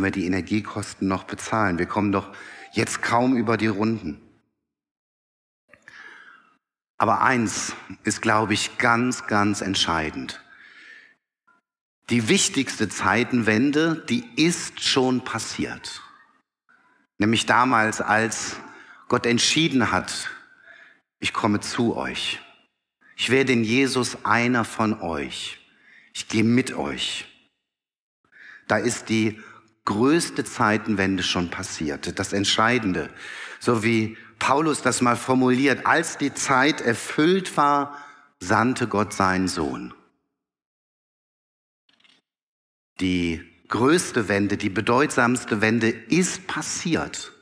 Können wir die Energiekosten noch bezahlen? Wir kommen doch jetzt kaum über die Runden. Aber eins ist, glaube ich, ganz, ganz entscheidend. Die wichtigste Zeitenwende, die ist schon passiert. Nämlich damals, als Gott entschieden hat, ich komme zu euch. Ich werde in Jesus einer von euch. Ich gehe mit euch. Da ist die größte Zeitenwende schon passiert, das Entscheidende. So wie Paulus das mal formuliert, als die Zeit erfüllt war, sandte Gott seinen Sohn. Die größte Wende, die bedeutsamste Wende ist passiert.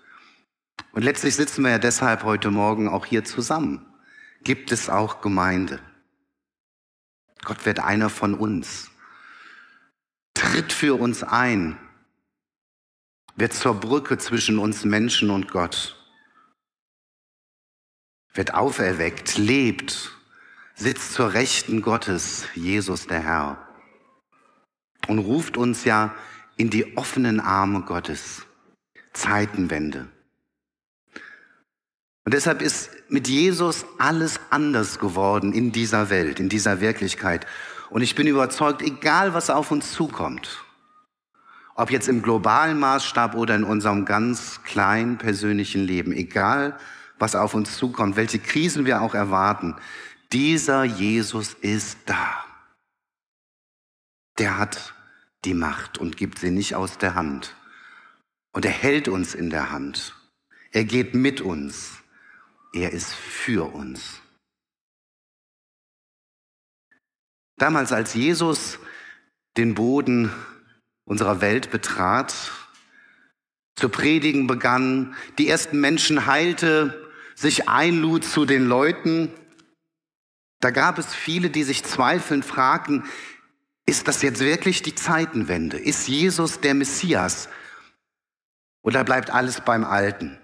Und letztlich sitzen wir ja deshalb heute Morgen auch hier zusammen. Gibt es auch Gemeinde? Gott wird einer von uns. Tritt für uns ein wird zur Brücke zwischen uns Menschen und Gott, wird auferweckt, lebt, sitzt zur Rechten Gottes, Jesus der Herr, und ruft uns ja in die offenen Arme Gottes. Zeitenwende. Und deshalb ist mit Jesus alles anders geworden in dieser Welt, in dieser Wirklichkeit. Und ich bin überzeugt, egal was auf uns zukommt, ob jetzt im globalen Maßstab oder in unserem ganz kleinen persönlichen Leben, egal was auf uns zukommt, welche Krisen wir auch erwarten, dieser Jesus ist da. Der hat die Macht und gibt sie nicht aus der Hand. Und er hält uns in der Hand. Er geht mit uns. Er ist für uns. Damals, als Jesus den Boden unserer Welt betrat, zu predigen begann, die ersten Menschen heilte, sich einlud zu den Leuten. Da gab es viele, die sich zweifelnd fragten, ist das jetzt wirklich die Zeitenwende? Ist Jesus der Messias? Oder bleibt alles beim Alten?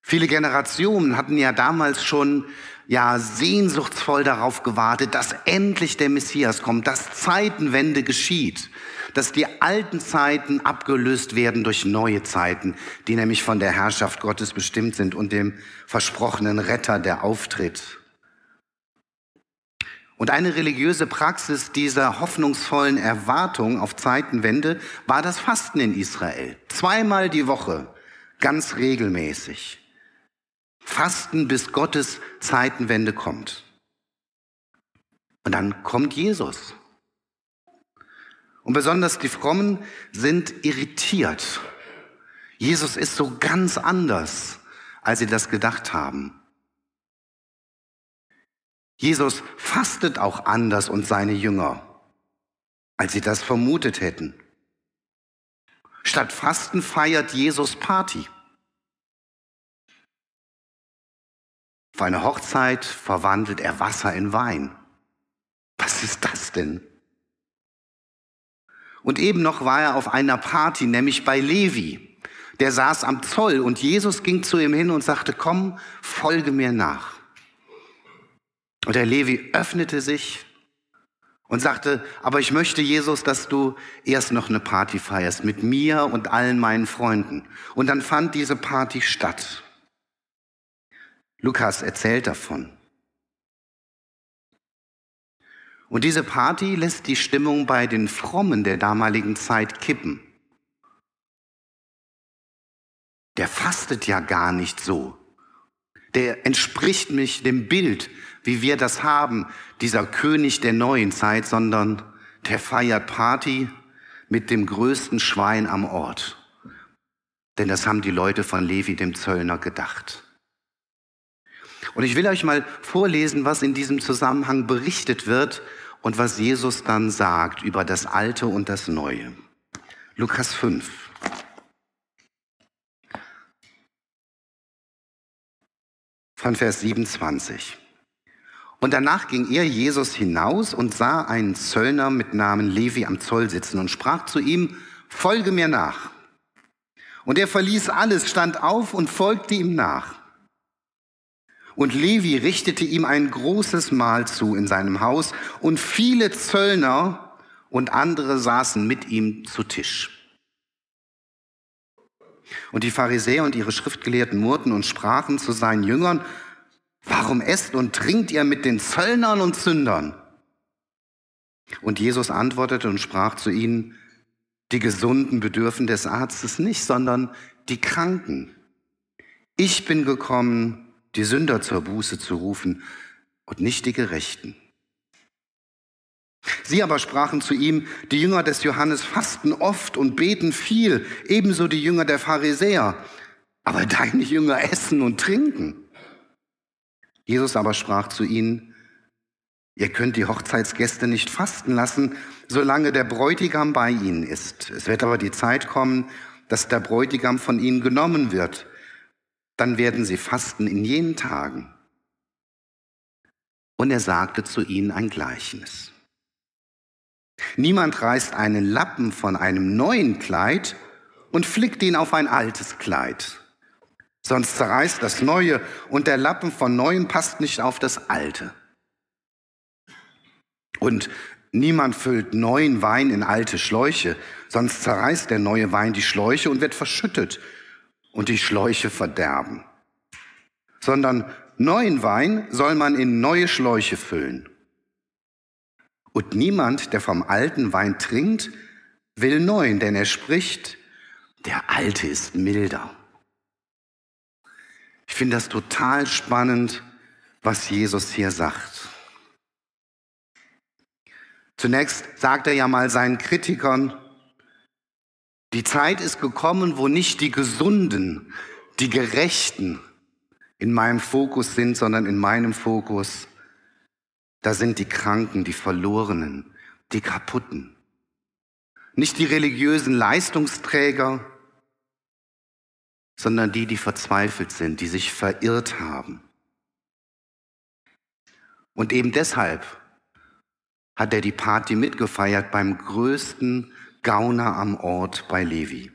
Viele Generationen hatten ja damals schon ja sehnsuchtsvoll darauf gewartet, dass endlich der Messias kommt, dass Zeitenwende geschieht, dass die alten Zeiten abgelöst werden durch neue Zeiten, die nämlich von der Herrschaft Gottes bestimmt sind und dem versprochenen Retter, der auftritt. Und eine religiöse Praxis dieser hoffnungsvollen Erwartung auf Zeitenwende war das Fasten in Israel. Zweimal die Woche, ganz regelmäßig. Fasten, bis Gottes Zeitenwende kommt. Und dann kommt Jesus. Und besonders die Frommen sind irritiert. Jesus ist so ganz anders, als sie das gedacht haben. Jesus fastet auch anders und seine Jünger, als sie das vermutet hätten. Statt Fasten feiert Jesus Party. Auf eine Hochzeit verwandelt er Wasser in Wein. Was ist das denn? Und eben noch war er auf einer Party, nämlich bei Levi. Der saß am Zoll und Jesus ging zu ihm hin und sagte, komm, folge mir nach. Und der Levi öffnete sich und sagte, aber ich möchte Jesus, dass du erst noch eine Party feierst mit mir und allen meinen Freunden. Und dann fand diese Party statt. Lukas erzählt davon. Und diese Party lässt die Stimmung bei den Frommen der damaligen Zeit kippen. Der fastet ja gar nicht so. Der entspricht nicht dem Bild, wie wir das haben, dieser König der neuen Zeit, sondern der feiert Party mit dem größten Schwein am Ort. Denn das haben die Leute von Levi, dem Zöllner, gedacht. Und ich will euch mal vorlesen, was in diesem Zusammenhang berichtet wird und was Jesus dann sagt über das Alte und das Neue. Lukas 5. Von Vers 27. Und danach ging er, Jesus, hinaus und sah einen Zöllner mit Namen Levi am Zoll sitzen und sprach zu ihm, folge mir nach. Und er verließ alles, stand auf und folgte ihm nach. Und Levi richtete ihm ein großes Mahl zu in seinem Haus, und viele Zöllner und andere saßen mit ihm zu Tisch. Und die Pharisäer und ihre Schriftgelehrten murrten und sprachen zu seinen Jüngern, warum esst und trinkt ihr mit den Zöllnern und Sündern? Und Jesus antwortete und sprach zu ihnen, die Gesunden bedürfen des Arztes nicht, sondern die Kranken. Ich bin gekommen, die Sünder zur Buße zu rufen und nicht die Gerechten. Sie aber sprachen zu ihm, die Jünger des Johannes fasten oft und beten viel, ebenso die Jünger der Pharisäer, aber deine Jünger essen und trinken. Jesus aber sprach zu ihnen, ihr könnt die Hochzeitsgäste nicht fasten lassen, solange der Bräutigam bei ihnen ist. Es wird aber die Zeit kommen, dass der Bräutigam von ihnen genommen wird dann werden sie fasten in jenen Tagen. Und er sagte zu ihnen ein Gleichnis. Niemand reißt einen Lappen von einem neuen Kleid und flickt ihn auf ein altes Kleid. Sonst zerreißt das Neue und der Lappen von Neuem passt nicht auf das Alte. Und niemand füllt neuen Wein in alte Schläuche, sonst zerreißt der neue Wein die Schläuche und wird verschüttet und die Schläuche verderben, sondern neuen Wein soll man in neue Schläuche füllen. Und niemand, der vom alten Wein trinkt, will neuen, denn er spricht, der alte ist milder. Ich finde das total spannend, was Jesus hier sagt. Zunächst sagt er ja mal seinen Kritikern, die Zeit ist gekommen, wo nicht die Gesunden, die Gerechten in meinem Fokus sind, sondern in meinem Fokus, da sind die Kranken, die Verlorenen, die Kaputten. Nicht die religiösen Leistungsträger, sondern die, die verzweifelt sind, die sich verirrt haben. Und eben deshalb hat er die Party mitgefeiert beim größten Gauner am Ort bei Levi.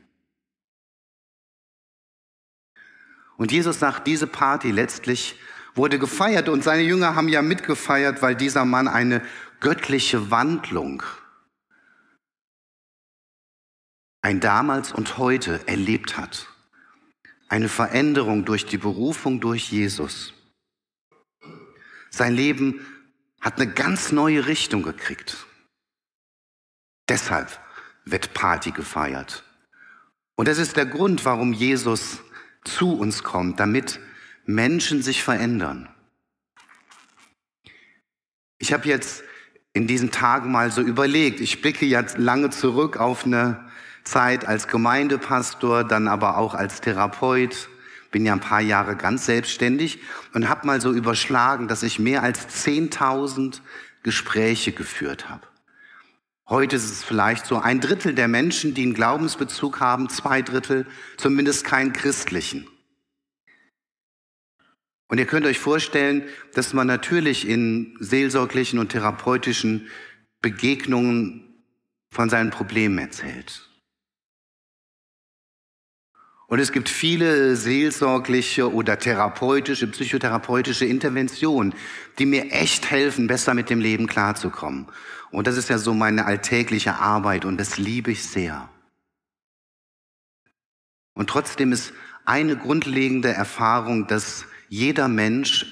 Und Jesus sagt, diese Party letztlich wurde gefeiert und seine Jünger haben ja mitgefeiert, weil dieser Mann eine göttliche Wandlung, ein damals und heute erlebt hat. Eine Veränderung durch die Berufung durch Jesus. Sein Leben hat eine ganz neue Richtung gekriegt. Deshalb wird Party gefeiert. Und das ist der Grund, warum Jesus zu uns kommt, damit Menschen sich verändern. Ich habe jetzt in diesen Tagen mal so überlegt, ich blicke jetzt lange zurück auf eine Zeit als Gemeindepastor, dann aber auch als Therapeut, bin ja ein paar Jahre ganz selbstständig und habe mal so überschlagen, dass ich mehr als 10.000 Gespräche geführt habe. Heute ist es vielleicht so ein Drittel der Menschen, die einen Glaubensbezug haben, zwei Drittel zumindest keinen christlichen. Und ihr könnt euch vorstellen, dass man natürlich in seelsorglichen und therapeutischen Begegnungen von seinen Problemen erzählt. Und es gibt viele seelsorgliche oder therapeutische, psychotherapeutische Interventionen, die mir echt helfen, besser mit dem Leben klarzukommen. Und das ist ja so meine alltägliche Arbeit und das liebe ich sehr. Und trotzdem ist eine grundlegende Erfahrung, dass jeder Mensch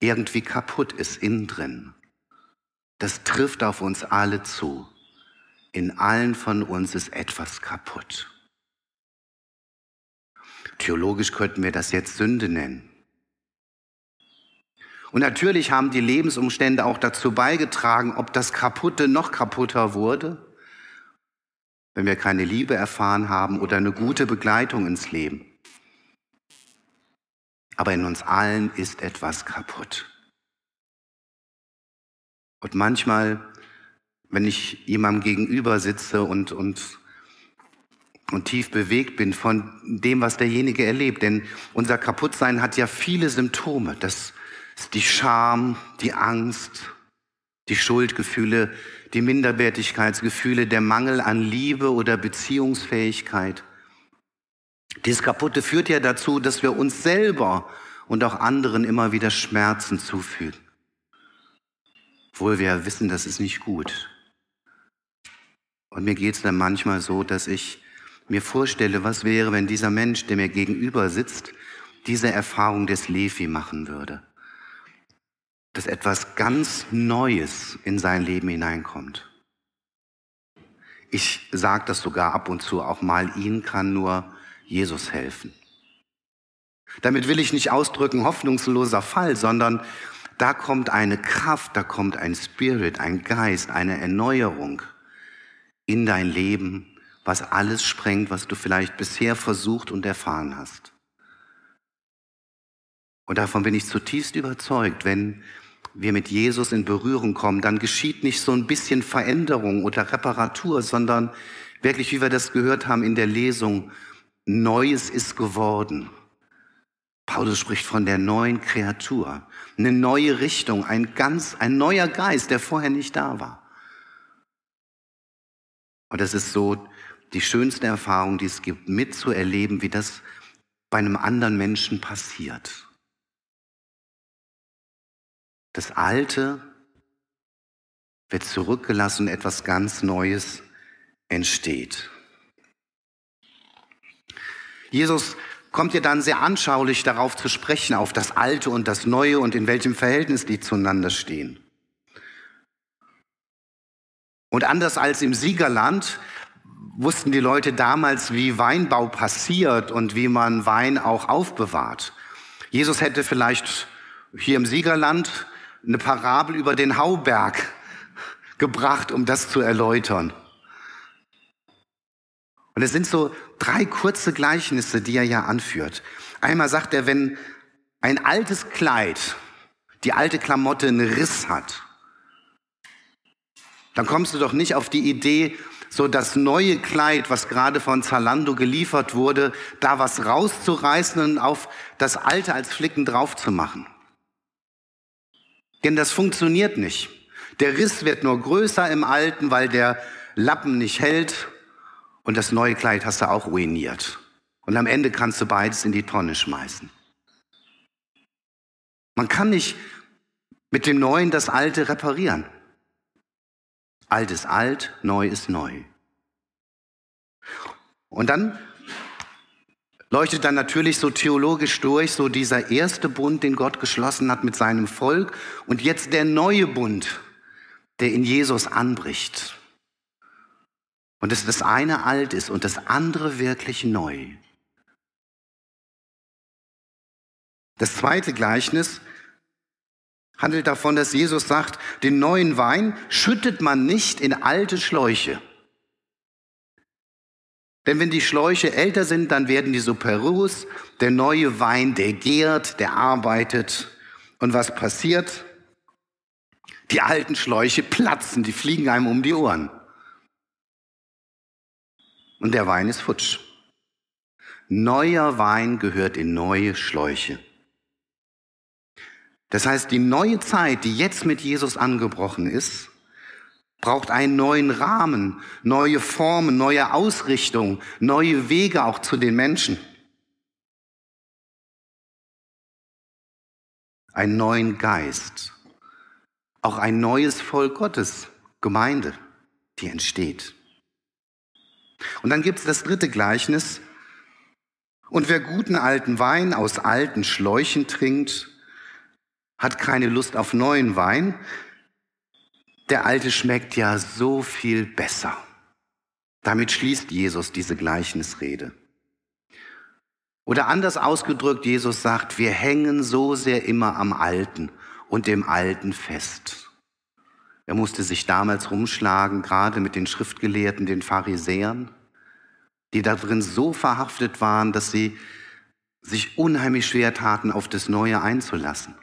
irgendwie kaputt ist innen drin. Das trifft auf uns alle zu. In allen von uns ist etwas kaputt. Theologisch könnten wir das jetzt Sünde nennen. Und natürlich haben die Lebensumstände auch dazu beigetragen, ob das Kaputte noch kaputter wurde, wenn wir keine Liebe erfahren haben oder eine gute Begleitung ins Leben. Aber in uns allen ist etwas kaputt. Und manchmal wenn ich jemandem gegenüber sitze und, und, und tief bewegt bin von dem, was derjenige erlebt. Denn unser Kaputtsein hat ja viele Symptome. Das ist die Scham, die Angst, die Schuldgefühle, die Minderwertigkeitsgefühle, der Mangel an Liebe oder Beziehungsfähigkeit. Dieses Kaputte führt ja dazu, dass wir uns selber und auch anderen immer wieder Schmerzen zufügen. Obwohl wir wissen, das ist nicht gut. Und mir geht es dann manchmal so, dass ich mir vorstelle, was wäre, wenn dieser Mensch, der mir gegenüber sitzt, diese Erfahrung des Levi machen würde. Dass etwas ganz Neues in sein Leben hineinkommt. Ich sage das sogar ab und zu auch mal, ihnen kann nur Jesus helfen. Damit will ich nicht ausdrücken hoffnungsloser Fall, sondern da kommt eine Kraft, da kommt ein Spirit, ein Geist, eine Erneuerung in dein Leben, was alles sprengt, was du vielleicht bisher versucht und erfahren hast. Und davon bin ich zutiefst überzeugt, wenn wir mit Jesus in Berührung kommen, dann geschieht nicht so ein bisschen Veränderung oder Reparatur, sondern wirklich, wie wir das gehört haben in der Lesung, Neues ist geworden. Paulus spricht von der neuen Kreatur, eine neue Richtung, ein ganz, ein neuer Geist, der vorher nicht da war. Und das ist so die schönste Erfahrung, die es gibt, mitzuerleben, wie das bei einem anderen Menschen passiert. Das Alte wird zurückgelassen und etwas ganz Neues entsteht. Jesus kommt ja dann sehr anschaulich darauf zu sprechen, auf das Alte und das Neue und in welchem Verhältnis die zueinander stehen. Und anders als im Siegerland wussten die Leute damals, wie Weinbau passiert und wie man Wein auch aufbewahrt. Jesus hätte vielleicht hier im Siegerland eine Parabel über den Hauberg gebracht, um das zu erläutern. Und es sind so drei kurze Gleichnisse, die er ja anführt. Einmal sagt er, wenn ein altes Kleid, die alte Klamotte einen Riss hat, dann kommst du doch nicht auf die Idee, so das neue Kleid, was gerade von Zalando geliefert wurde, da was rauszureißen und auf das alte als Flicken drauf zu machen. Denn das funktioniert nicht. Der Riss wird nur größer im alten, weil der Lappen nicht hält und das neue Kleid hast du auch ruiniert. Und am Ende kannst du beides in die Tonne schmeißen. Man kann nicht mit dem Neuen das Alte reparieren. Alt ist alt, neu ist neu. Und dann leuchtet dann natürlich so theologisch durch, so dieser erste Bund, den Gott geschlossen hat mit seinem Volk und jetzt der neue Bund, der in Jesus anbricht. Und dass das eine alt ist und das andere wirklich neu. Das zweite Gleichnis handelt davon, dass Jesus sagt, den neuen Wein schüttet man nicht in alte Schläuche. Denn wenn die Schläuche älter sind, dann werden die so perus. Der neue Wein, der gärt, der arbeitet. Und was passiert? Die alten Schläuche platzen, die fliegen einem um die Ohren. Und der Wein ist futsch. Neuer Wein gehört in neue Schläuche. Das heißt, die neue Zeit, die jetzt mit Jesus angebrochen ist, braucht einen neuen Rahmen, neue Formen, neue Ausrichtung, neue Wege auch zu den Menschen. Einen neuen Geist, auch ein neues Volk Gottes, Gemeinde, die entsteht. Und dann gibt es das dritte Gleichnis. Und wer guten alten Wein aus alten Schläuchen trinkt, hat keine Lust auf neuen Wein. Der alte schmeckt ja so viel besser. Damit schließt Jesus diese Gleichnisrede. Oder anders ausgedrückt, Jesus sagt, wir hängen so sehr immer am Alten und dem Alten fest. Er musste sich damals rumschlagen, gerade mit den Schriftgelehrten, den Pharisäern, die darin so verhaftet waren, dass sie sich unheimlich schwer taten, auf das Neue einzulassen.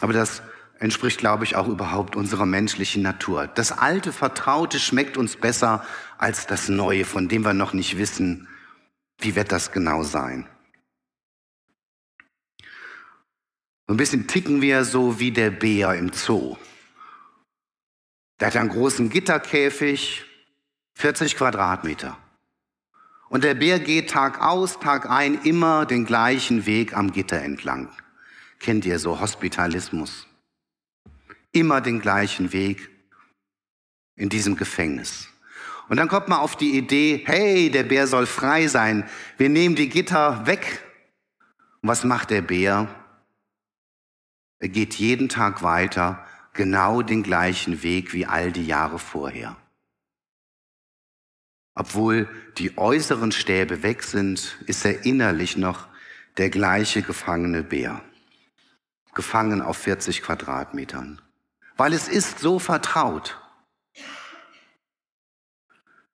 Aber das entspricht, glaube ich, auch überhaupt unserer menschlichen Natur. Das alte, vertraute schmeckt uns besser als das neue, von dem wir noch nicht wissen, wie wird das genau sein. So ein bisschen ticken wir so wie der Bär im Zoo. Der hat einen großen Gitterkäfig, 40 Quadratmeter. Und der Bär geht Tag aus, Tag ein immer den gleichen Weg am Gitter entlang. Kennt ihr so Hospitalismus? Immer den gleichen Weg in diesem Gefängnis. Und dann kommt man auf die Idee, hey, der Bär soll frei sein. Wir nehmen die Gitter weg. Und was macht der Bär? Er geht jeden Tag weiter, genau den gleichen Weg wie all die Jahre vorher. Obwohl die äußeren Stäbe weg sind, ist er innerlich noch der gleiche gefangene Bär. Gefangen auf 40 Quadratmetern. Weil es ist so vertraut.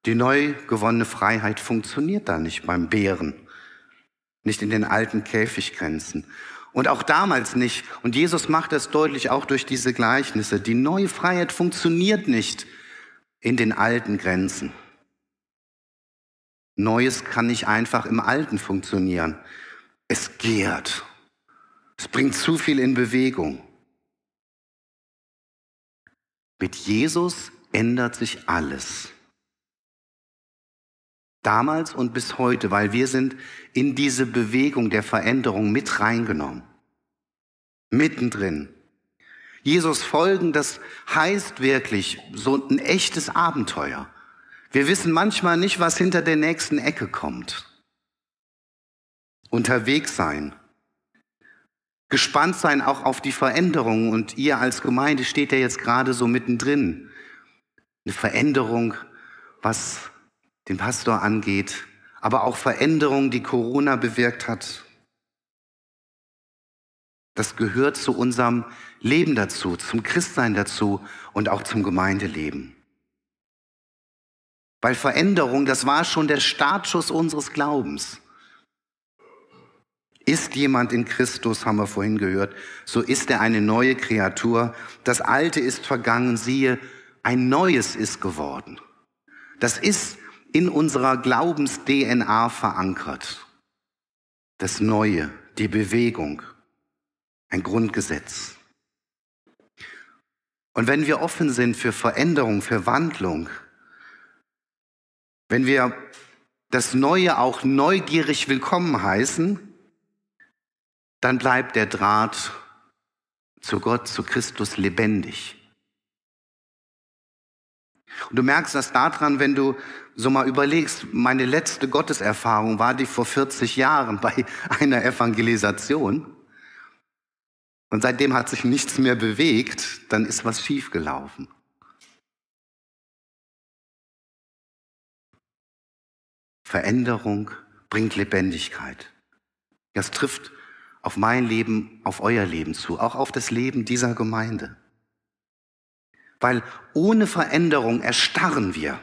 Die neu gewonnene Freiheit funktioniert da nicht beim Bären, nicht in den alten Käfiggrenzen. Und auch damals nicht. Und Jesus macht das deutlich auch durch diese Gleichnisse. Die neue Freiheit funktioniert nicht in den alten Grenzen. Neues kann nicht einfach im Alten funktionieren. Es gärt. Es bringt zu viel in Bewegung. Mit Jesus ändert sich alles. Damals und bis heute, weil wir sind in diese Bewegung der Veränderung mit reingenommen. Mittendrin. Jesus folgen, das heißt wirklich so ein echtes Abenteuer. Wir wissen manchmal nicht, was hinter der nächsten Ecke kommt. Unterwegs sein. Gespannt sein auch auf die Veränderung. Und ihr als Gemeinde steht ja jetzt gerade so mittendrin. Eine Veränderung, was den Pastor angeht, aber auch Veränderungen, die Corona bewirkt hat. Das gehört zu unserem Leben dazu, zum Christsein dazu und auch zum Gemeindeleben. Weil Veränderung, das war schon der Startschuss unseres Glaubens. Ist jemand in Christus, haben wir vorhin gehört, so ist er eine neue Kreatur. Das Alte ist vergangen, siehe, ein Neues ist geworden. Das ist in unserer Glaubens-DNA verankert. Das Neue, die Bewegung, ein Grundgesetz. Und wenn wir offen sind für Veränderung, für Wandlung, wenn wir das Neue auch neugierig willkommen heißen, dann bleibt der Draht zu Gott, zu Christus lebendig. Und du merkst das daran, wenn du so mal überlegst, meine letzte Gotteserfahrung war die vor 40 Jahren bei einer Evangelisation. Und seitdem hat sich nichts mehr bewegt, dann ist was schiefgelaufen. Veränderung bringt Lebendigkeit. Das trifft auf mein Leben, auf euer Leben zu, auch auf das Leben dieser Gemeinde. Weil ohne Veränderung erstarren wir.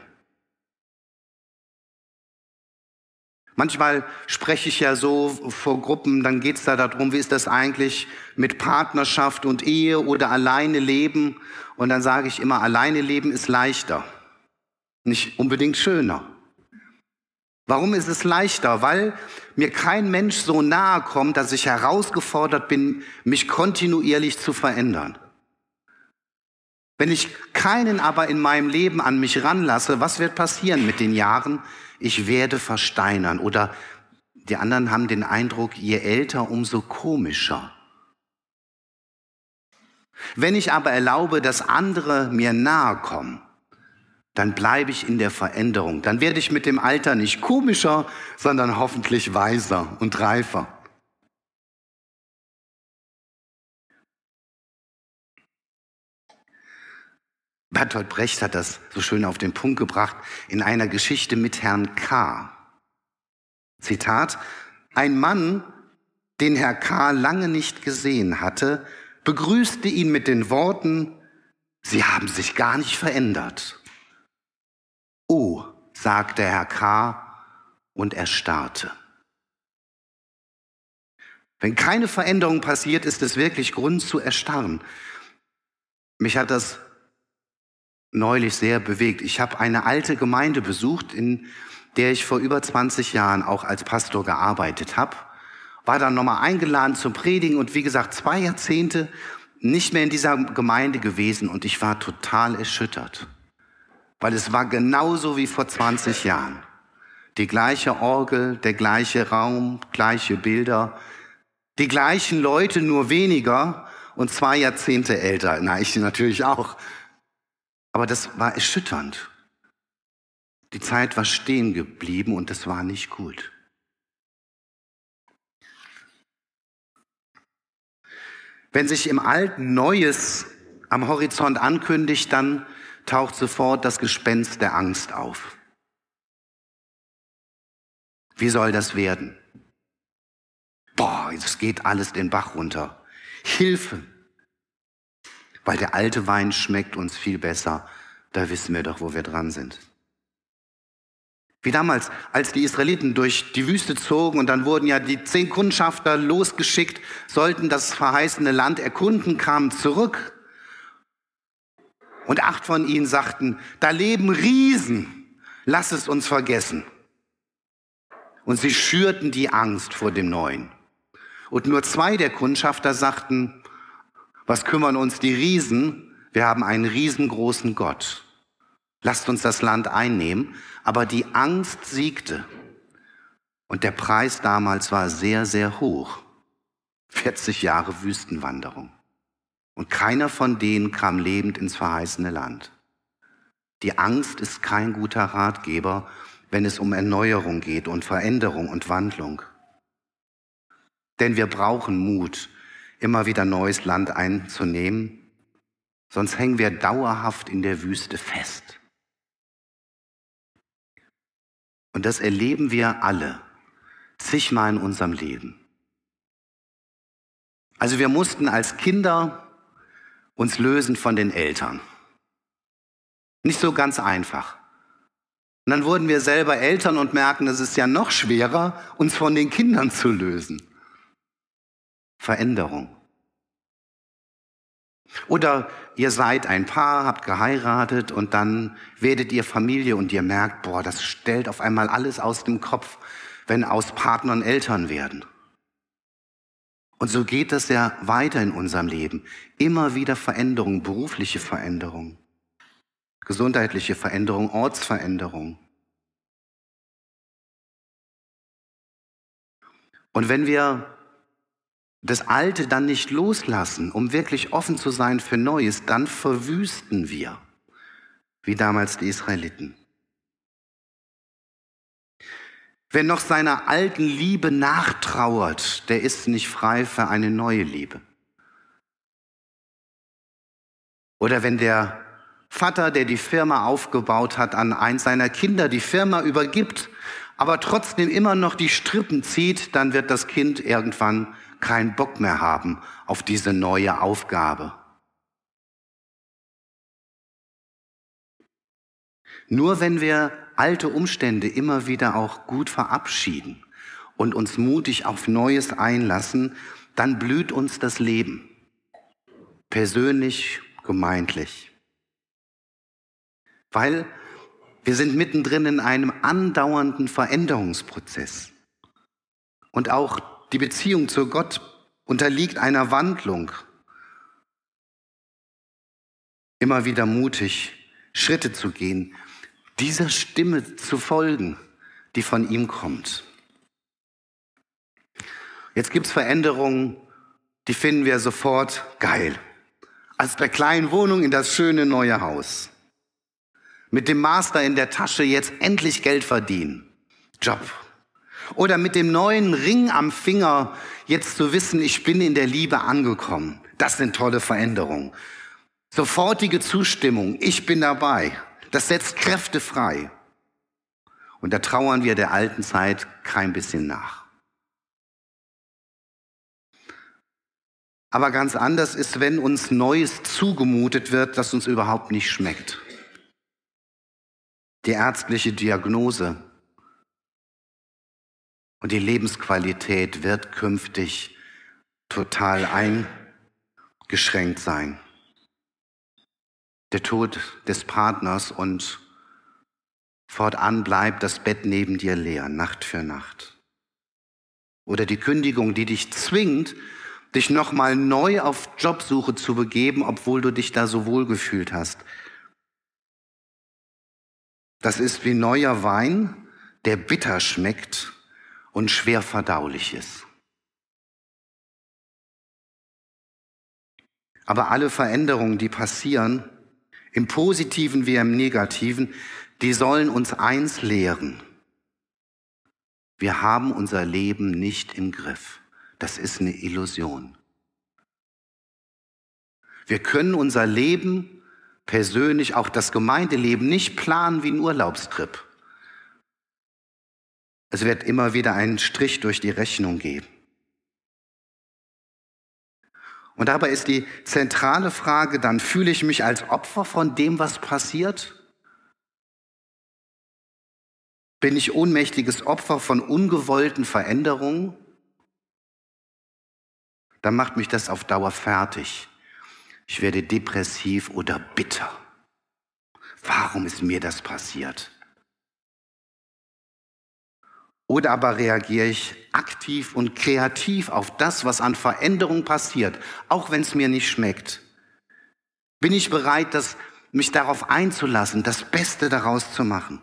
Manchmal spreche ich ja so vor Gruppen, dann geht es da darum, wie ist das eigentlich mit Partnerschaft und Ehe oder alleine leben. Und dann sage ich immer, alleine leben ist leichter, nicht unbedingt schöner. Warum ist es leichter? Weil mir kein Mensch so nahe kommt, dass ich herausgefordert bin, mich kontinuierlich zu verändern. Wenn ich keinen aber in meinem Leben an mich ranlasse, was wird passieren mit den Jahren? Ich werde versteinern. Oder die anderen haben den Eindruck, je älter, umso komischer. Wenn ich aber erlaube, dass andere mir nahe kommen, dann bleibe ich in der Veränderung. Dann werde ich mit dem Alter nicht komischer, sondern hoffentlich weiser und reifer. Bertolt Brecht hat das so schön auf den Punkt gebracht in einer Geschichte mit Herrn K. Zitat, ein Mann, den Herr K. lange nicht gesehen hatte, begrüßte ihn mit den Worten, Sie haben sich gar nicht verändert. Oh, sagte Herr K. und erstarrte. Wenn keine Veränderung passiert, ist es wirklich Grund zu erstarren. Mich hat das neulich sehr bewegt. Ich habe eine alte Gemeinde besucht, in der ich vor über 20 Jahren auch als Pastor gearbeitet habe. War dann nochmal eingeladen zum Predigen und wie gesagt, zwei Jahrzehnte nicht mehr in dieser Gemeinde gewesen und ich war total erschüttert. Weil es war genauso wie vor 20 Jahren. Die gleiche Orgel, der gleiche Raum, gleiche Bilder, die gleichen Leute, nur weniger und zwei Jahrzehnte älter. Na, ich natürlich auch. Aber das war erschütternd. Die Zeit war stehen geblieben und das war nicht gut. Wenn sich im Alten Neues am Horizont ankündigt, dann taucht sofort das Gespenst der Angst auf. Wie soll das werden? Boah, es geht alles den Bach runter. Hilfe! Weil der alte Wein schmeckt uns viel besser. Da wissen wir doch, wo wir dran sind. Wie damals, als die Israeliten durch die Wüste zogen und dann wurden ja die zehn Kundschafter losgeschickt, sollten das verheißene Land erkunden, kamen zurück. Und acht von ihnen sagten, da leben Riesen, lass es uns vergessen. Und sie schürten die Angst vor dem Neuen. Und nur zwei der Kundschafter sagten, was kümmern uns die Riesen? Wir haben einen riesengroßen Gott. Lasst uns das Land einnehmen. Aber die Angst siegte. Und der Preis damals war sehr, sehr hoch. 40 Jahre Wüstenwanderung. Und keiner von denen kam lebend ins verheißene Land. Die Angst ist kein guter Ratgeber, wenn es um Erneuerung geht und Veränderung und Wandlung. Denn wir brauchen Mut, immer wieder neues Land einzunehmen, sonst hängen wir dauerhaft in der Wüste fest. Und das erleben wir alle zigmal in unserem Leben. Also wir mussten als Kinder uns lösen von den Eltern. Nicht so ganz einfach. Und dann wurden wir selber Eltern und merken, es ist ja noch schwerer, uns von den Kindern zu lösen. Veränderung. Oder ihr seid ein Paar, habt geheiratet und dann werdet ihr Familie und ihr merkt, boah, das stellt auf einmal alles aus dem Kopf, wenn aus Partnern Eltern werden. Und so geht das ja weiter in unserem Leben. Immer wieder Veränderungen, berufliche Veränderungen, gesundheitliche Veränderungen, Ortsveränderungen. Und wenn wir das Alte dann nicht loslassen, um wirklich offen zu sein für Neues, dann verwüsten wir, wie damals die Israeliten. Wer noch seiner alten Liebe nachtrauert, der ist nicht frei für eine neue Liebe. Oder wenn der Vater, der die Firma aufgebaut hat, an eins seiner Kinder die Firma übergibt, aber trotzdem immer noch die Strippen zieht, dann wird das Kind irgendwann keinen Bock mehr haben auf diese neue Aufgabe. Nur wenn wir alte Umstände immer wieder auch gut verabschieden und uns mutig auf Neues einlassen, dann blüht uns das Leben. Persönlich, gemeintlich. Weil wir sind mittendrin in einem andauernden Veränderungsprozess. Und auch die Beziehung zu Gott unterliegt einer Wandlung. Immer wieder mutig, Schritte zu gehen, dieser Stimme zu folgen, die von ihm kommt. Jetzt gibt es Veränderungen, die finden wir sofort geil. Aus der kleinen Wohnung in das schöne neue Haus. Mit dem Master in der Tasche jetzt endlich Geld verdienen. Job, oder mit dem neuen Ring am Finger jetzt zu wissen, ich bin in der Liebe angekommen. Das sind tolle Veränderungen. Sofortige Zustimmung, ich bin dabei. Das setzt Kräfte frei. Und da trauern wir der alten Zeit kein bisschen nach. Aber ganz anders ist, wenn uns Neues zugemutet wird, das uns überhaupt nicht schmeckt. Die ärztliche Diagnose, und die Lebensqualität wird künftig total eingeschränkt sein. Der Tod des Partners und fortan bleibt das Bett neben dir leer, Nacht für Nacht. Oder die Kündigung, die dich zwingt, dich nochmal neu auf Jobsuche zu begeben, obwohl du dich da so wohl gefühlt hast. Das ist wie neuer Wein, der bitter schmeckt und schwer verdaulich ist. Aber alle Veränderungen, die passieren, im positiven wie im negativen, die sollen uns eins lehren. Wir haben unser Leben nicht im Griff. Das ist eine Illusion. Wir können unser Leben persönlich, auch das Gemeindeleben, nicht planen wie ein Urlaubstrip. Es wird immer wieder einen Strich durch die Rechnung geben. Und dabei ist die zentrale Frage dann, fühle ich mich als Opfer von dem, was passiert? Bin ich ohnmächtiges Opfer von ungewollten Veränderungen? Dann macht mich das auf Dauer fertig. Ich werde depressiv oder bitter. Warum ist mir das passiert? Oder aber reagiere ich aktiv und kreativ auf das, was an Veränderung passiert, auch wenn es mir nicht schmeckt? Bin ich bereit, das, mich darauf einzulassen, das Beste daraus zu machen?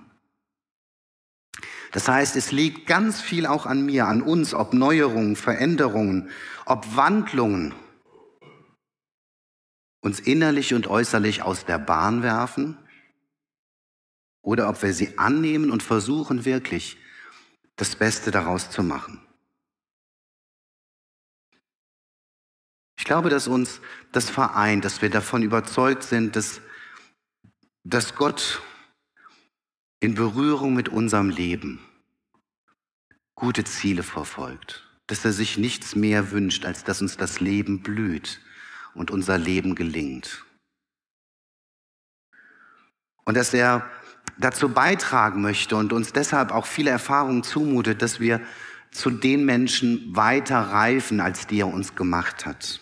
Das heißt, es liegt ganz viel auch an mir, an uns, ob Neuerungen, Veränderungen, ob Wandlungen uns innerlich und äußerlich aus der Bahn werfen oder ob wir sie annehmen und versuchen wirklich das Beste daraus zu machen. Ich glaube, dass uns das vereint, dass wir davon überzeugt sind, dass, dass Gott in Berührung mit unserem Leben gute Ziele verfolgt, dass er sich nichts mehr wünscht, als dass uns das Leben blüht und unser Leben gelingt. Und dass er dazu beitragen möchte und uns deshalb auch viele Erfahrungen zumutet, dass wir zu den Menschen weiter reifen, als die er uns gemacht hat.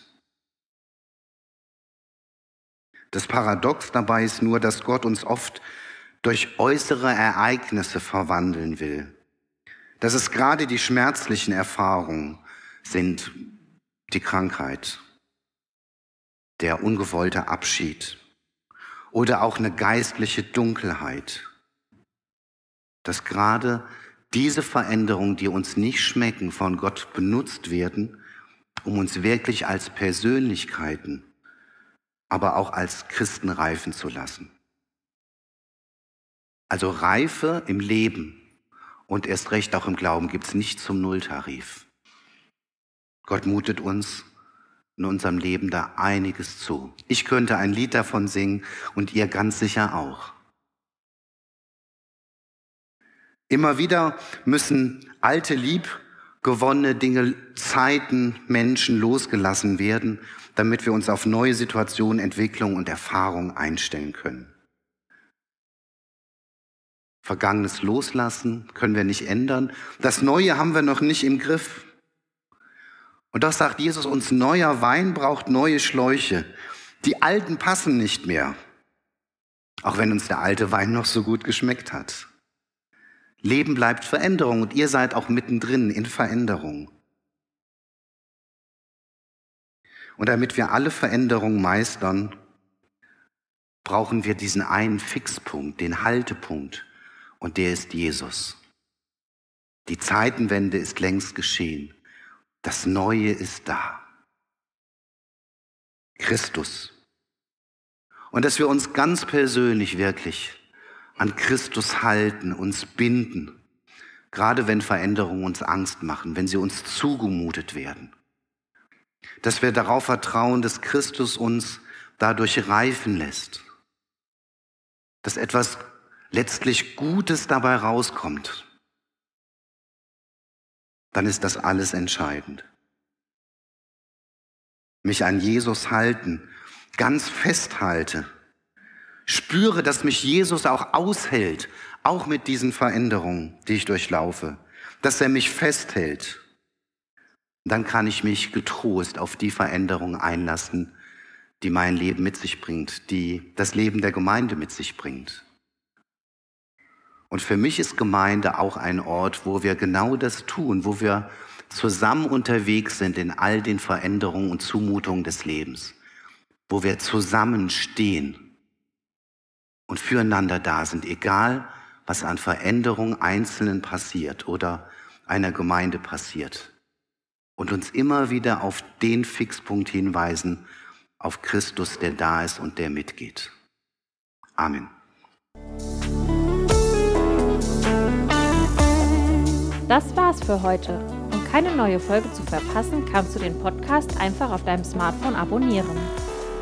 Das Paradox dabei ist nur, dass Gott uns oft durch äußere Ereignisse verwandeln will. Dass es gerade die schmerzlichen Erfahrungen sind, die Krankheit, der ungewollte Abschied oder auch eine geistliche Dunkelheit dass gerade diese Veränderungen, die uns nicht schmecken, von Gott benutzt werden, um uns wirklich als Persönlichkeiten, aber auch als Christen reifen zu lassen. Also Reife im Leben und erst recht auch im Glauben gibt es nicht zum Nulltarif. Gott mutet uns in unserem Leben da einiges zu. Ich könnte ein Lied davon singen und ihr ganz sicher auch. Immer wieder müssen alte, lieb gewonnene Dinge, Zeiten, Menschen losgelassen werden, damit wir uns auf neue Situationen, Entwicklung und Erfahrung einstellen können. Vergangenes loslassen können wir nicht ändern. Das Neue haben wir noch nicht im Griff. Und das sagt Jesus uns, neuer Wein braucht neue Schläuche. Die alten passen nicht mehr. Auch wenn uns der alte Wein noch so gut geschmeckt hat. Leben bleibt Veränderung und ihr seid auch mittendrin in Veränderung. Und damit wir alle Veränderungen meistern, brauchen wir diesen einen Fixpunkt, den Haltepunkt, und der ist Jesus. Die Zeitenwende ist längst geschehen. Das Neue ist da. Christus. Und dass wir uns ganz persönlich wirklich an Christus halten, uns binden, gerade wenn Veränderungen uns Angst machen, wenn sie uns zugemutet werden. Dass wir darauf vertrauen, dass Christus uns dadurch reifen lässt, dass etwas letztlich Gutes dabei rauskommt, dann ist das alles entscheidend. Mich an Jesus halten, ganz festhalte, spüre, dass mich Jesus auch aushält, auch mit diesen Veränderungen, die ich durchlaufe, dass er mich festhält, dann kann ich mich getrost auf die Veränderung einlassen, die mein Leben mit sich bringt, die das Leben der Gemeinde mit sich bringt. Und für mich ist Gemeinde auch ein Ort, wo wir genau das tun, wo wir zusammen unterwegs sind in all den Veränderungen und Zumutungen des Lebens, wo wir zusammenstehen und füreinander da sind, egal was an Veränderungen Einzelnen passiert oder einer Gemeinde passiert. Und uns immer wieder auf den Fixpunkt hinweisen, auf Christus, der da ist und der mitgeht. Amen. Das war's für heute. Um keine neue Folge zu verpassen, kannst du den Podcast einfach auf deinem Smartphone abonnieren.